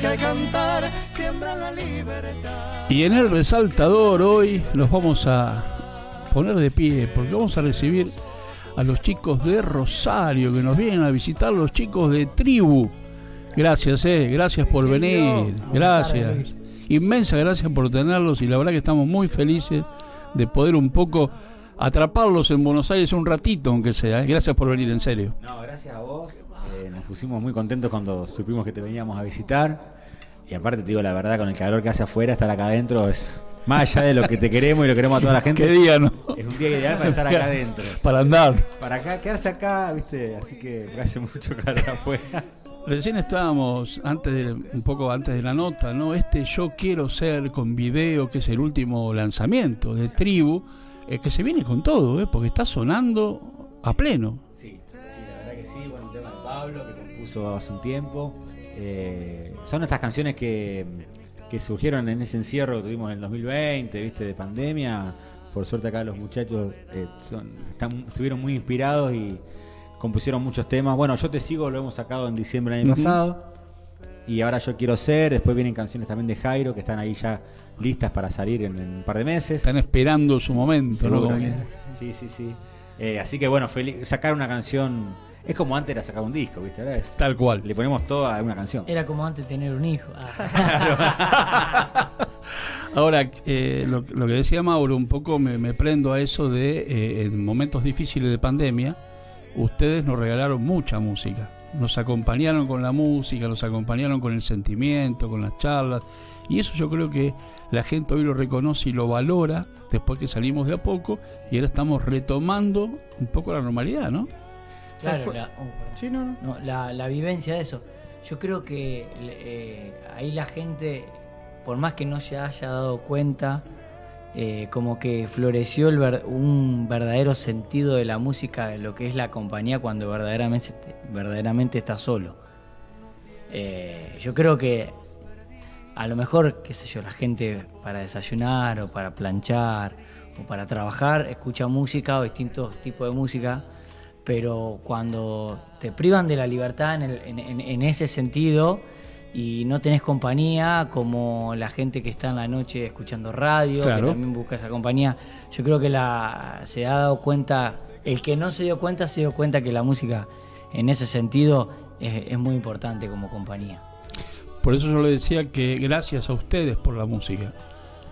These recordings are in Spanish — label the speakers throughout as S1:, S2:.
S1: que al cantar siembran la libertad.
S2: Y en el resaltador hoy nos vamos a poner de pie porque vamos a recibir a los chicos de Rosario que nos vienen a visitar, los chicos de Tribu. Gracias, eh, gracias por venir, gracias. Inmensa gracias por tenerlos y la verdad que estamos muy felices de poder un poco atraparlos en Buenos Aires un ratito, aunque sea. eh. Gracias por venir, en serio.
S3: No, gracias a vos. Eh, nos pusimos muy contentos cuando supimos que te veníamos a visitar. Y aparte, te digo la verdad, con el calor que hace afuera, estar acá adentro es más allá de lo que te queremos y lo queremos a toda la gente.
S2: Qué día, ¿no?
S3: Es un día ideal para estar acá adentro.
S2: Para andar.
S3: Para acá, quedarse acá, viste, así que hace mucho calor afuera.
S2: Recién estábamos, antes de, un poco antes de la nota, ¿no? Este Yo Quiero Ser con video, que es el último lanzamiento de Tribu, eh, que se viene con todo, ¿eh? Porque está sonando a pleno.
S3: Pablo que compuso hace un tiempo. Eh, son estas canciones que, que surgieron en ese encierro que tuvimos en el 2020, viste, de pandemia. Por suerte acá los muchachos eh, son- están- estuvieron muy inspirados y compusieron muchos temas. Bueno, yo te sigo, lo hemos sacado en diciembre del año pasado. Y ahora yo quiero ser. Después vienen canciones también de Jairo que están ahí ya listas para salir en, en un par de meses.
S2: Están esperando su momento, ¿no?
S3: Sí, sí, sí. Eh, así que bueno, feliz- sacar una canción es como antes era sacar un disco, ¿viste? Ahora es-
S2: Tal cual.
S3: le ponemos todo a una canción.
S4: Era como antes tener un hijo. Ah.
S2: Ahora, eh, lo, lo que decía Mauro, un poco me, me prendo a eso de, eh, en momentos difíciles de pandemia, ustedes nos regalaron mucha música. Nos acompañaron con la música, nos acompañaron con el sentimiento, con las charlas. Y eso yo creo que la gente hoy lo reconoce y lo valora después que salimos de a poco y ahora estamos retomando un poco la normalidad, ¿no?
S4: Claro, la, oh.
S5: Sí, no, no.
S4: No, la, la vivencia de eso. Yo creo que eh, ahí la gente, por más que no se haya dado cuenta, eh, como que floreció el ver- un verdadero sentido de la música, de lo que es la compañía cuando verdaderamente, verdaderamente está solo. Eh, yo creo que a lo mejor, qué sé yo, la gente para desayunar o para planchar o para trabajar escucha música o distintos tipos de música, pero cuando te privan de la libertad en, el- en- en- en ese sentido y no tenés compañía, como la gente que está en la noche escuchando radio,
S2: Claro.
S4: que también busca esa compañía, yo creo que la, se ha dado cuenta, el que no se dio cuenta se dio cuenta que la música en ese sentido es, es muy importante como compañía.
S2: Por eso yo le decía que gracias a ustedes por la música.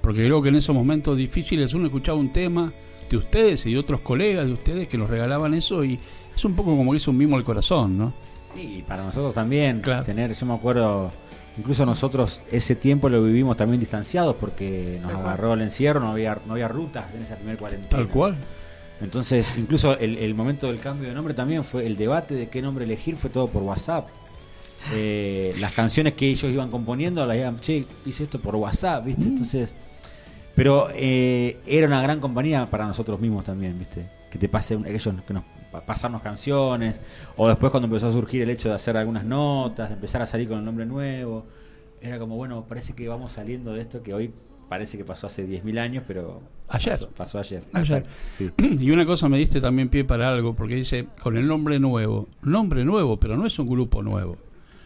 S2: Porque creo que en esos momentos difíciles uno escuchaba un tema de ustedes y de otros colegas de ustedes que nos regalaban eso y es un poco como que es un mimo al corazón, ¿no?
S3: Sí, para nosotros también.
S2: Claro.
S3: Tener, yo me acuerdo, incluso nosotros ese tiempo lo vivimos también distanciados porque nos agarró el encierro, no había, no había rutas en esa primera cuarentena.
S2: Tal cual.
S3: Entonces, incluso el, el momento del cambio de nombre también fue el debate de qué nombre elegir, fue todo por WhatsApp. Eh, las canciones que ellos iban componiendo, las iban, che, hice esto por WhatsApp, ¿viste? Entonces, pero eh, era una gran compañía para nosotros mismos también, ¿viste? Que te pase, un- ellos que nos pa- pasarnos canciones, o después cuando empezó a surgir el hecho de hacer algunas notas, de empezar a salir con el nombre nuevo, era como, bueno, parece que vamos saliendo de esto que hoy parece que pasó hace 10.000 años, pero
S2: Ayer.
S3: pasó, pasó ayer.
S2: Ayer.
S3: Sí.
S2: Y una cosa me diste también pie para algo, porque dice, con el nombre nuevo. Nombre nuevo, pero no es un grupo nuevo.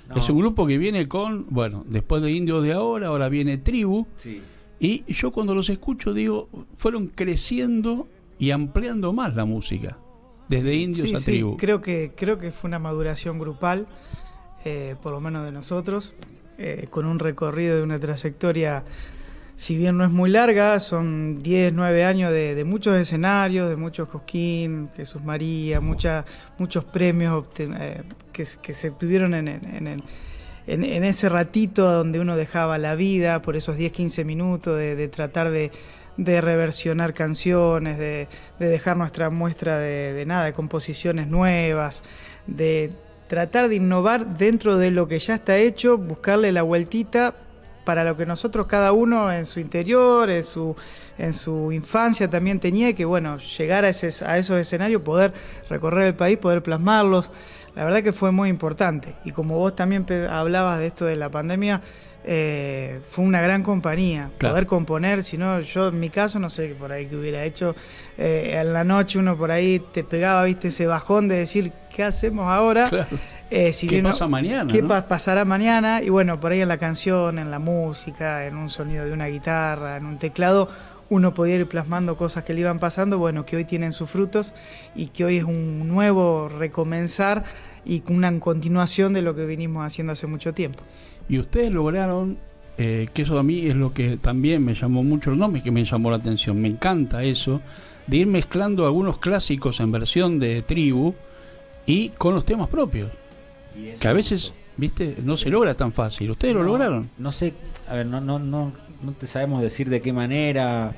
S3: No.
S2: Es un grupo que viene con, bueno, después de Indios de ahora, ahora viene Tribu.
S3: Sí.
S2: Y yo cuando los escucho digo, fueron creciendo y ampliando más la música. Desde Indios
S5: Sí,
S2: a
S5: sí,
S2: Tribu.
S5: creo que, creo que fue una maduración grupal, eh, por lo menos de nosotros, eh, con un recorrido de una trayectoria, si bien no es muy larga, son 10, 9 años de, de muchos escenarios, de muchos Cosquín, Jesús María, mucha, muchos premios eh, que se obtuvieron en, en- en el- en- en ese ratito donde uno dejaba la vida, por esos 10, 15 minutos de, de tratar de, reversionar canciones, de, de dejar nuestra muestra de, de nada, de composiciones nuevas, de tratar de innovar dentro de lo que ya está hecho, buscarle la vueltita para lo que nosotros cada uno en su interior, en su, en su infancia también tenía, que bueno, llegar a, ese, a esos escenarios, poder recorrer el país, poder plasmarlos, la verdad que fue muy importante. Y como vos también hablabas de esto de la pandemia, eh, fue una gran compañía. Poder componer, si no, yo en mi caso no sé por ahí que hubiera hecho. Eh, en la noche uno por ahí te pegaba, viste, ese bajón de decir, ¿qué hacemos ahora?
S2: Eh, si ¿Qué pasa mañana?
S5: ¿Qué pasará mañana? Y bueno, por ahí en la canción, en la música, en un sonido de una guitarra, en un teclado, uno podía ir plasmando cosas que le iban pasando, bueno, que hoy tienen sus frutos y que hoy es un nuevo recomenzar y una continuación de lo que venimos haciendo hace mucho tiempo.
S2: Y ustedes lograron, eh, que eso a mí es lo que también me llamó mucho el nombre, que me llamó la atención, me encanta eso, de ir mezclando algunos clásicos en versión de tribu y con los temas propios. Que a veces, viste, no se logra tan fácil. ¿Ustedes lo lograron?
S3: No sé, a ver, no, no, no, no te sabemos decir de qué manera,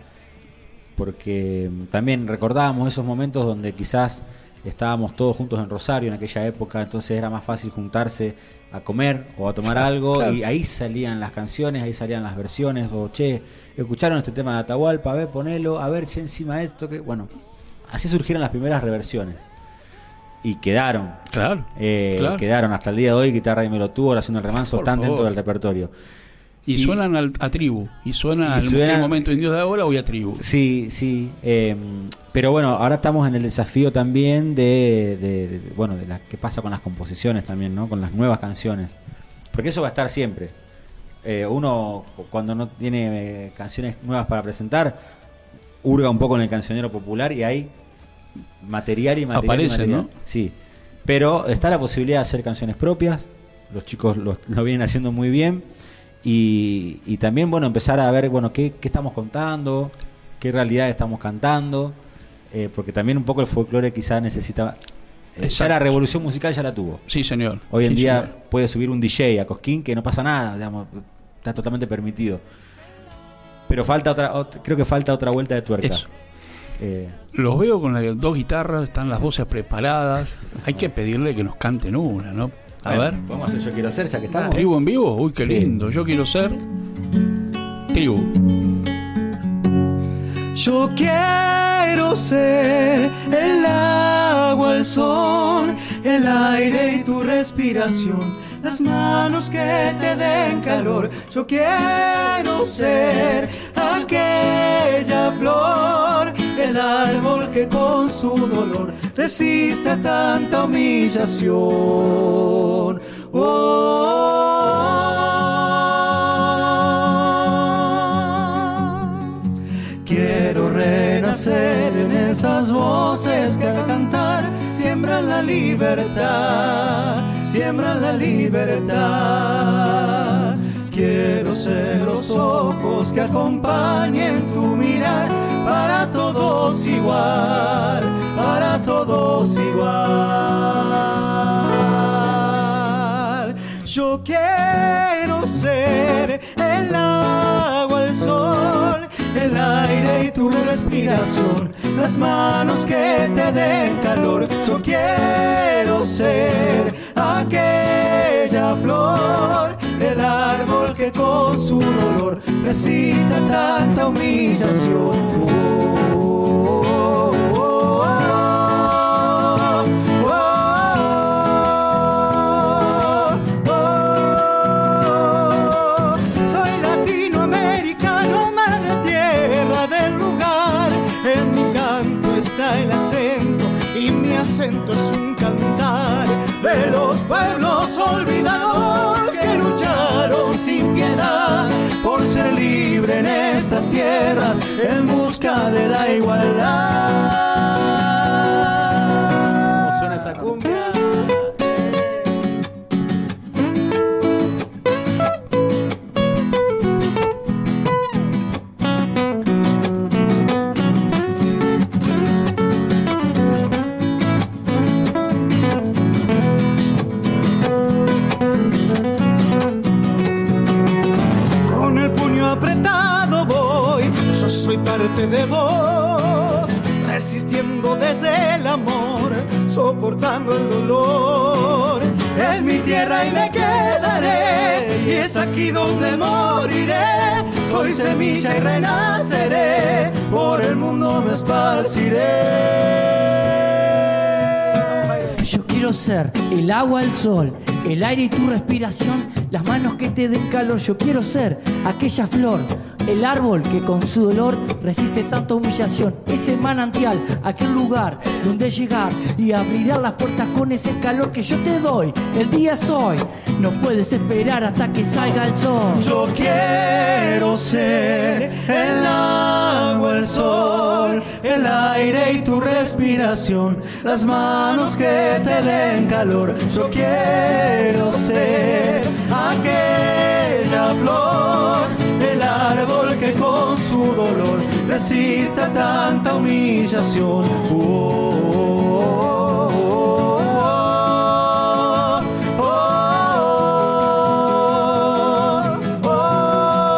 S3: porque también recordábamos esos momentos donde quizás estábamos todos juntos en Rosario en aquella época, entonces era más fácil juntarse a comer o a tomar algo y ahí salían las canciones, ahí salían las versiones o che, escucharon este tema de Atahualpa, a ver, ponelo, a ver, che, encima esto, que bueno, así surgieron las primeras reversiones. Y quedaron.
S2: Eh,
S3: claro, Quedaron hasta el día de hoy, Guitarra y me lo tuvo, haciendo el remanso, están dentro del repertorio.
S2: Y, suenan al, a tribu, y suenan al momento Dios de ahora o a tribu.
S3: Sí, sí. Eh, pero bueno, ahora estamos en el desafío también de, bueno, de la que pasa con las composiciones también, ¿no? Con las nuevas canciones. Porque eso va a estar siempre. Eh, uno, cuando no tiene eh, canciones nuevas para presentar, hurga un poco en el cancionero popular y hay material y material.
S2: Aparece, ¿no?
S3: Sí. Pero está la posibilidad de hacer canciones propias. Los chicos lo, lo vienen haciendo muy bien y, también, bueno, empezar a ver, bueno, qué, estamos contando, qué realidad estamos cantando, eh, porque también un poco el folclore quizás necesita... Eh, ya la revolución musical ya la tuvo.
S2: Sí, señor.
S3: Hoy en día puede subir un DJ a Cosquín que no pasa nada, digamos, está totalmente permitido. Pero falta otra, creo que falta otra vuelta de tuerca.
S2: Eh, Los veo con las dos guitarras, están las voces preparadas. Hay que pedirle que nos canten una, ¿no? A ver.
S3: Vamos a hacer Yo Quiero Ser, ya que estamos.
S2: ¿Tribu en vivo? Uy, qué lindo. Yo quiero ser. Tribu.
S1: Yo quiero ser el agua, el sol, el aire y tu respiración, las manos que te den calor. Yo quiero ser aquella flor, el árbol que con su dolor resiste a tanta humillación. Oh, quiero renacer en esas voces que a cantar siembran la libertad, siembran la libertad. Quiero ser los ojos que acompañen tu mirar para todos igual, para todos igual. Yo quiero ser el agua, el sol, el aire y tu respiración, las manos que te den calor. Yo quiero ser aquella flor el árbol que con su dolor resiste tanta humillación. Tierras en busca de la igualdad. Aquí donde moriré. Soy semilla y renaceré. Por el mundo me esparciré.
S4: Yo quiero ser el agua, el sol, el aire y tu respiración, las manos que te den calor. Yo quiero ser aquella flor, el árbol que con su dolor resiste tanta humillación. Ese manantial, aquel lugar donde llegar y abrirá las puertas con ese calor que yo te doy. El día es hoy, no puedes esperar hasta que salga el sol.
S1: Yo quiero ser el agua, el sol, el aire y tu respiración, las manos que te den calor. Yo quiero ser aquella flor, que con su dolor resista tanta humillación. Oh, oh, oh, oh, oh,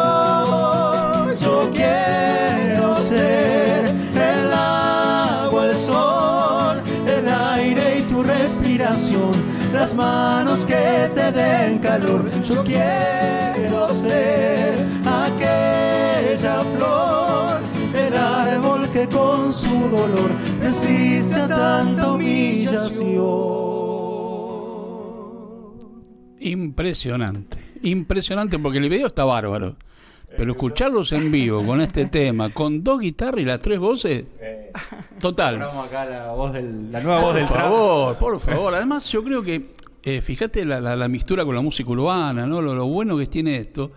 S1: oh. Yo quiero ser el agua, el sol, el aire y tu respiración, las manos que te den calor. Yo quiero su dolor resiste a tanta humillación.
S2: Impresionante, impresionante porque el video está bárbaro. Pero escucharlos en vivo con este tema, con dos guitarras y las tres voces, total.
S3: Ponemos acá la, voz del, la nueva voz
S2: Por
S3: del
S2: favor, por favor. Además, yo creo que, eh, fíjate la, la, la mistura con la música urbana, ¿no? Lo, lo bueno que tiene esto.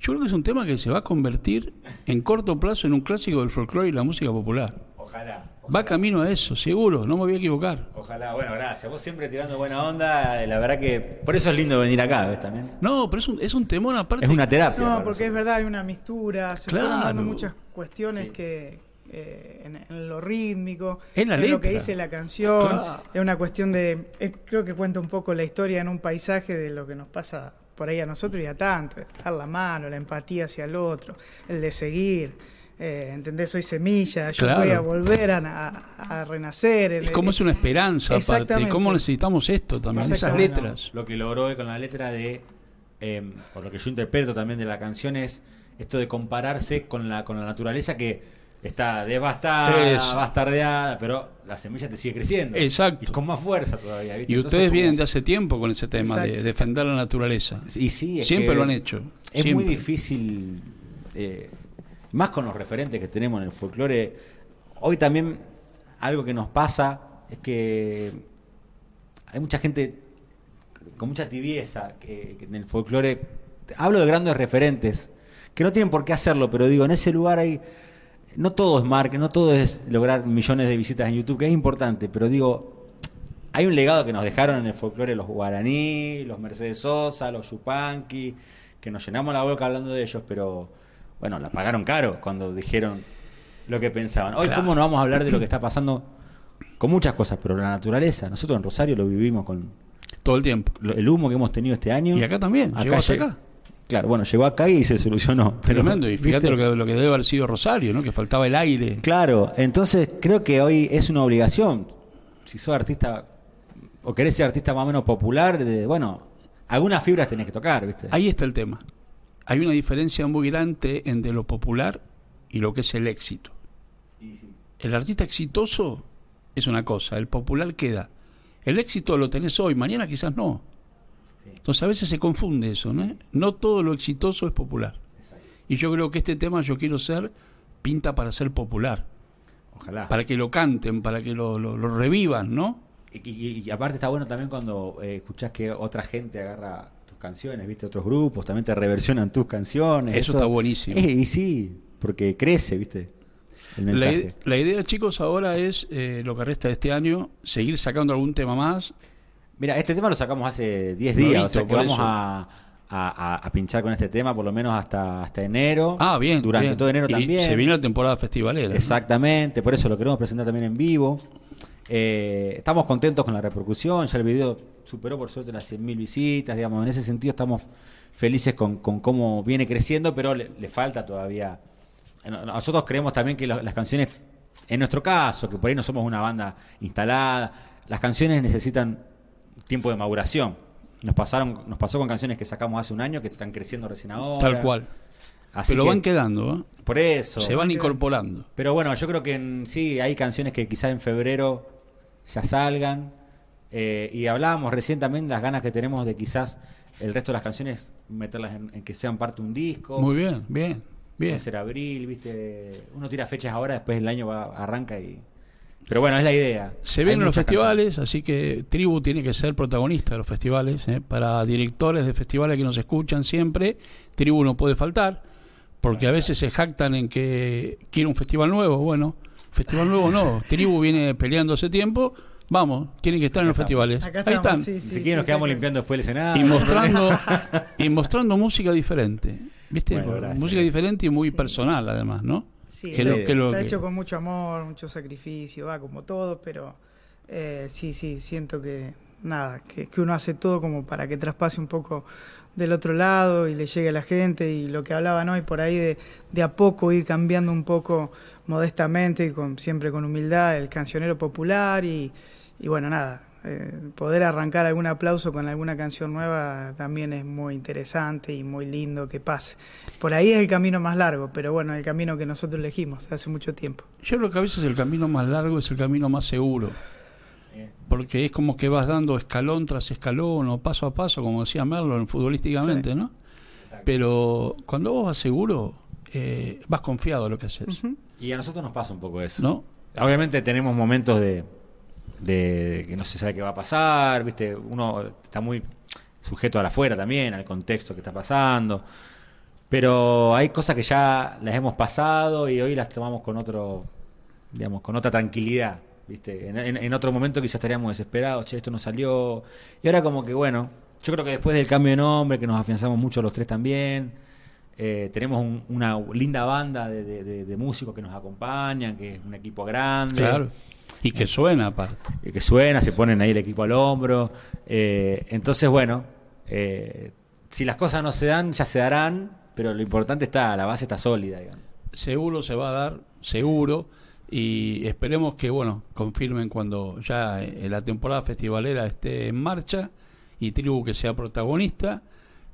S2: Yo creo que es un tema que se va a convertir en corto plazo en un clásico del folclore y la música popular.
S3: Ojalá.
S2: Va camino a eso, seguro, no me voy a equivocar.
S3: Ojalá, bueno, gracias. Vos siempre tirando buena onda, la verdad que por eso es lindo venir acá, ¿ves también?
S2: No, pero es un, es un temón aparte.
S3: Es una terapia.
S5: No, porque es verdad, hay una mistura, se
S2: Claro.
S5: fueron dando muchas cuestiones que eh, en, en lo rítmico,
S2: En la
S5: lo que dice la canción,
S2: Claro.
S5: es una cuestión de, es- creo que cuenta un poco la historia en un paisaje de lo que nos pasa por ahí a nosotros y a tanto, dar la mano, la empatía hacia el otro, el de seguir. Eh, ¿Entendés? Soy semilla, yo
S2: Claro.
S5: voy a volver a, a- a renacer.
S2: Es como es una esperanza aparte. ¿Cómo necesitamos esto también? Esas letras.
S3: Lo que logró él con la letra de, eh, o lo que yo interpreto también de la canción es esto de compararse con la, con la naturaleza que está devastada,
S2: Eso.
S3: bastardeada, pero la semilla te sigue creciendo.
S2: Exacto.
S3: Y con más fuerza todavía. ¿viste?
S2: Y
S3: Entonces,
S2: ustedes
S3: como-
S2: vienen de hace tiempo con ese tema de defender la naturaleza.
S3: Y sí, es
S2: Siempre
S3: que
S2: lo han hecho.
S3: Es
S2: siempre.
S3: muy difícil, eh, más con los referentes que tenemos en el folclore. Hoy también algo que nos pasa es que hay mucha gente con mucha tibieza que, en el folclore. Hablo de grandes referentes que no tienen por qué hacerlo, pero digo, en ese lugar hay. No todo es marketing, no todo es lograr millones de visitas en YouTube, que es importante, pero digo, hay un legado que nos dejaron en el folclore los guaraní, los Mercedes Sosa, los Yupanqui, que nos llenamos la boca hablando de ellos, pero bueno, la pagaron caro cuando dijeron lo que pensaban. Hoy,
S2: Claro.
S3: ¿cómo no vamos a hablar de lo que está pasando con muchas cosas? Pero la naturaleza, nosotros en Rosario lo vivimos con
S2: Todo el tiempo.
S3: el humo que hemos tenido este año.
S2: Y acá también, llegó hasta acá.
S3: Claro, bueno, llegó acá y se solucionó. Pero,
S2: Tremendo. Y fíjate lo que, lo que debe haber sido Rosario, ¿no? Que faltaba el aire.
S3: Claro, entonces creo que hoy es una obligación. Si sos artista o querés ser artista más o menos popular, de, bueno, algunas fibras tenés que tocar, ¿viste?
S2: Ahí está el tema. Hay una diferencia muy grande entre lo popular y lo que es el éxito. El artista exitoso es una cosa, el popular queda. El éxito lo tenés hoy, mañana quizás no. Entonces a veces se confunde eso, ¿no? No todo lo exitoso es popular. Y yo creo que este tema, Yo quiero ser, pinta para ser popular.
S3: Ojalá.
S2: Para que lo canten, para que lo, lo- lo revivan, ¿no?
S3: Y, y- y aparte está bueno también cuando eh, escuchás que otra gente agarra canciones, ¿viste? Otros grupos también te reversionan tus canciones.
S2: Eso está buenísimo.
S3: Eh, y sí, porque crece, ¿viste? El
S2: La,
S3: mensaje.
S2: ide- la idea, chicos, ahora es, eh, lo que resta de este año, seguir sacando algún tema más.
S3: Mira, este tema lo sacamos hace 10
S2: Lo he
S3: días, o sea que vamos a, a- pinchar con este tema por lo menos hasta, hasta enero.
S2: Ah, bien.
S3: Durante
S2: bien.
S3: todo enero
S2: Y
S3: también.
S2: Se viene la temporada festivalera.
S3: Exactamente, por eso lo queremos presentar también en vivo. Eh, estamos contentos con la repercusión, ya el video superó por suerte las 100.000 visitas, digamos, en ese sentido estamos felices con, con cómo viene creciendo, pero le, le falta todavía. no- Nosotros creemos también que las canciones, en nuestro caso, que por ahí no somos una banda instalada, las canciones necesitan tiempo de maduración. nos pasaron, nos pasó con canciones que sacamos hace un año que están creciendo recién ahora.
S2: Tal cual.
S3: Así
S2: Pero
S3: que,
S2: van quedando, ¿eh?
S3: por eso.
S2: se van incorporando.
S3: Pero bueno, yo creo que en- sí, hay canciones que quizás en febrero ya salgan. Eh, y hablábamos recién también las ganas que tenemos de quizás el resto de las canciones meterlas en, en que sean parte de un disco.
S2: Muy bien, bien, bien.
S3: Puede ser abril, viste. Uno tira fechas ahora, después el año va, arranca y. Pero bueno, es la idea.
S2: Se
S3: Hay
S2: ven en los festivales, así que Tribu tiene que ser protagonista de los festivales. ¿eh? Para directores de festivales que nos escuchan siempre, Tribu no puede faltar, porque a veces se jactan en que quiere un festival nuevo. Bueno, festival nuevo no. Tribu viene peleando hace tiempo. Vamos, tienen que estar en los
S3: estamos.
S2: festivales.
S5: Acá
S2: Ahí
S5: estamos,
S2: están.
S5: sí, sí,
S3: siquiera nos
S5: sí,
S3: quedamos limpiando después el escenario.
S2: Y mostrando, y mostrando música diferente. ¿Viste?
S3: Bueno, gracias.
S2: música diferente y muy
S5: Sí.
S2: personal, además, ¿no?
S5: Sí,
S2: Que lo-
S5: está,
S2: que lo
S5: está
S2: que-
S5: hecho con mucho amor, mucho sacrificio, va como todo, pero eh, sí, sí, siento que nada, que, que uno hace todo como para que traspase un poco del otro lado y le llegue a la gente y lo que hablaban hoy por ahí de, de a poco ir cambiando un poco modestamente, y con, siempre con humildad, el cancionero popular y, y bueno, nada, eh, poder arrancar algún aplauso con alguna canción nueva también es muy interesante y muy lindo que pase. Por ahí es el camino más largo, pero bueno, el camino que nosotros elegimos hace mucho tiempo.
S2: Yo creo que a veces el camino más largo es el camino más seguro. Porque es como que vas dando escalón tras escalón o paso a paso, como decía Merlon, futbolísticamente,
S5: Sí.
S2: ¿no? Pero cuando vos vas seguro, eh, vas confiado en lo que haces.
S3: Y a nosotros nos pasa un poco eso.
S2: ¿no?
S3: Obviamente tenemos momentos de, de que no se sabe qué va a pasar, ¿viste? Uno está muy sujeto al afuera también, al contexto que está pasando. Pero hay cosas que ya las hemos pasado y hoy las tomamos con otro, digamos, con otra tranquilidad, ¿viste? En, otro momento quizás estaríamos desesperados, che, esto no salió. Y ahora como que bueno, yo creo que después del cambio de nombre, que nos afianzamos mucho los tres también, eh, tenemos un- una linda banda de- de- de músicos que nos acompañan, que es un equipo grande.
S2: Claro. Y que suena aparte.
S3: eh, que suena, se ponen ahí el equipo al hombro. eh, entonces, bueno, eh, si las cosas no se dan, ya se darán, pero lo importante está, la base está sólida, digamos.
S2: Seguro se va a dar, seguro. Y esperemos que, bueno, confirmen cuando ya eh, la temporada festivalera esté en marcha y Tribu que sea protagonista,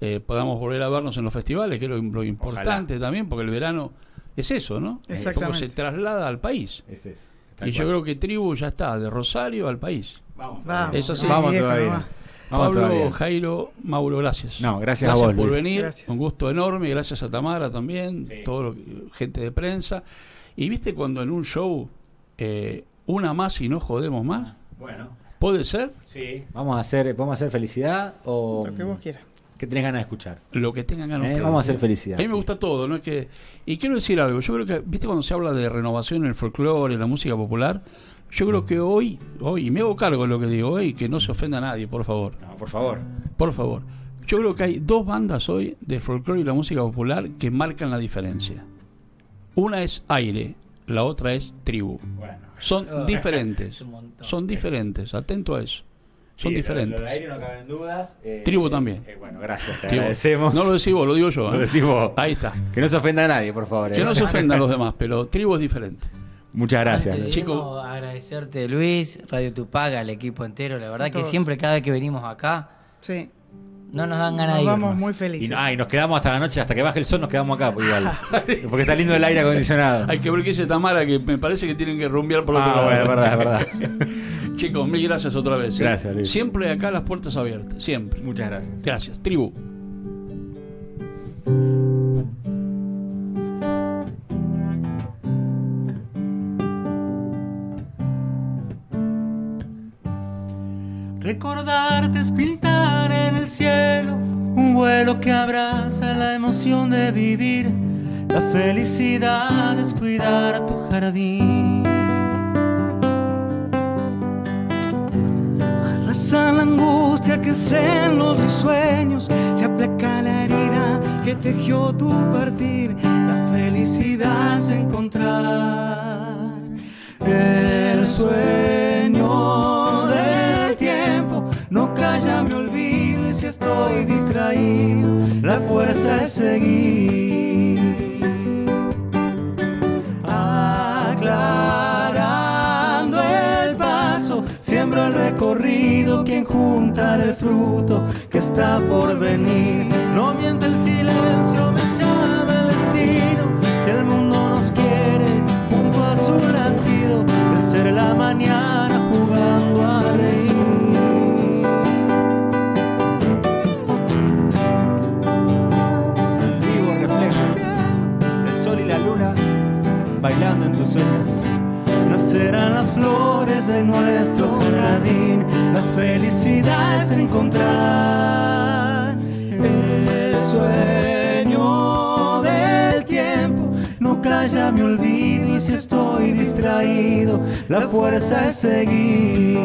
S2: eh, podamos volver a vernos en los festivales, que es lo, lo importante también, porque el verano es eso, ¿no? Es como
S5: Exactamente.
S2: se traslada al país.
S3: Ese
S2: Y yo creo que Tribu ya está, de Rosario al país.
S3: Vamos,
S5: Vamos,
S2: Eso sí.
S3: vamos todavía.
S5: nomás.
S3: Vamos
S2: Pablo,
S3: todavía.
S2: Jairo, Mauro, gracias.
S3: No, gracias a vos,
S2: por
S3: Luis.
S2: venir.
S5: Gracias.
S2: Un gusto enorme. Gracias a Tamara también,
S3: Sí.
S2: todo lo que- gente de prensa. Y viste cuando en un show eh, una más y no jodemos más.
S3: Bueno,
S2: ¿Puede ser?
S3: sí. Vamos a hacer, ¿podemos hacer felicidad o
S5: Lo que vos quieras.
S3: Qué tenés ganas de escuchar?
S2: Lo que tengan ganas
S3: Eh,
S2: ustedes,
S3: vamos a hacer
S2: ¿eh?
S3: felicidad,
S2: A mí me gusta todo, ¿no? Es que, y quiero decir algo. Yo creo que, viste, cuando se habla de renovación en el folclore, en la música popular, yo creo que hoy, hoy, y me hago cargo de lo que digo hoy, que no se ofenda a nadie, por favor.
S3: No, por favor.
S2: Por favor. Yo creo que hay dos bandas hoy de folclore y la música popular que marcan la diferencia. Una es aire, la otra es tribu.
S3: Bueno.
S2: Son diferentes. Son diferentes. Atento a eso. Son
S3: Sí,
S2: diferentes.
S3: Lo, lo de aire no caben dudas. eh,
S2: Tribu también.
S3: eh, bueno, gracias, te
S2: Tribu.
S3: agradecemos.
S2: No lo decís vos, lo digo yo.
S3: Lo
S2: ¿eh?
S3: decís vos.
S2: Ahí está.
S3: Que no se ofenda a nadie, por favor.
S2: Que
S3: eh.
S2: no se ofendan los demás, pero tribu es diferente.
S3: Muchas gracias.
S4: Antes
S3: Luis.
S2: Chico.
S4: agradecerte Luis, Radio Tupac, al equipo entero. La verdad
S5: A
S4: que siempre cada vez que venimos acá
S5: Sí,
S4: no nos dan ganas
S5: nos
S4: de
S5: vamos muy
S3: Y,
S5: felices.
S3: ah, y nos quedamos hasta la noche, hasta que baje el sol, nos quedamos acá, pues, igual. Porque está lindo el aire acondicionado.
S2: Hay que ver qué dice Tamara, que me parece que tienen que rumbear por otro
S3: Ah,
S2: lado.
S3: bueno, es verdad, es verdad.
S2: Chicos, mil gracias otra vez. ¿eh?
S3: Gracias, Luis.
S2: Siempre acá las puertas abiertas, siempre.
S3: Muchas gracias.
S2: Gracias. Tribu.
S1: Recordarte es pintar en el cielo un vuelo que abraza la emoción de vivir. La felicidad es cuidar tu jardín. Arrasa la angustia que se en los risueños, se aplaca la herida que tejió tu partir. La felicidad es encontrar el sueño del tiempo. No calla, me olvido y si estoy distraído, la fuerza es seguir. Aclarando el paso, siembro el recorrido, quien juntará el fruto que está por venir. No miente el silencio, es seguir.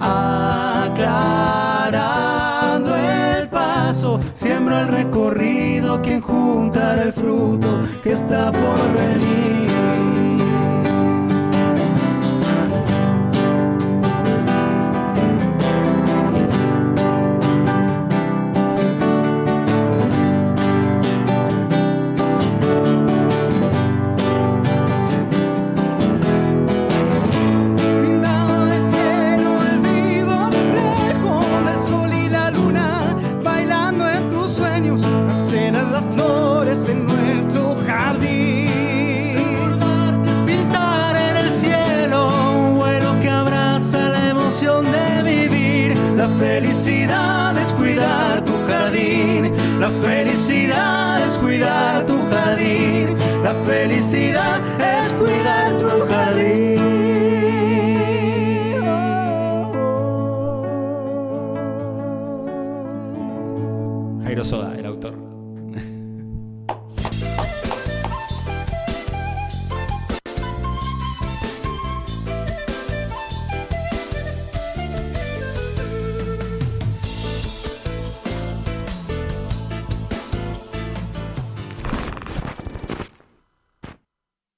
S1: Aclarando el paso, siembro el recorrido, quien juntará el fruto que está por venir. La felicidad es cuidar tu jardín. La felicidad es cuidar tu jardín. La felicidad es cuidar tu jardín.
S3: Jairo Soda.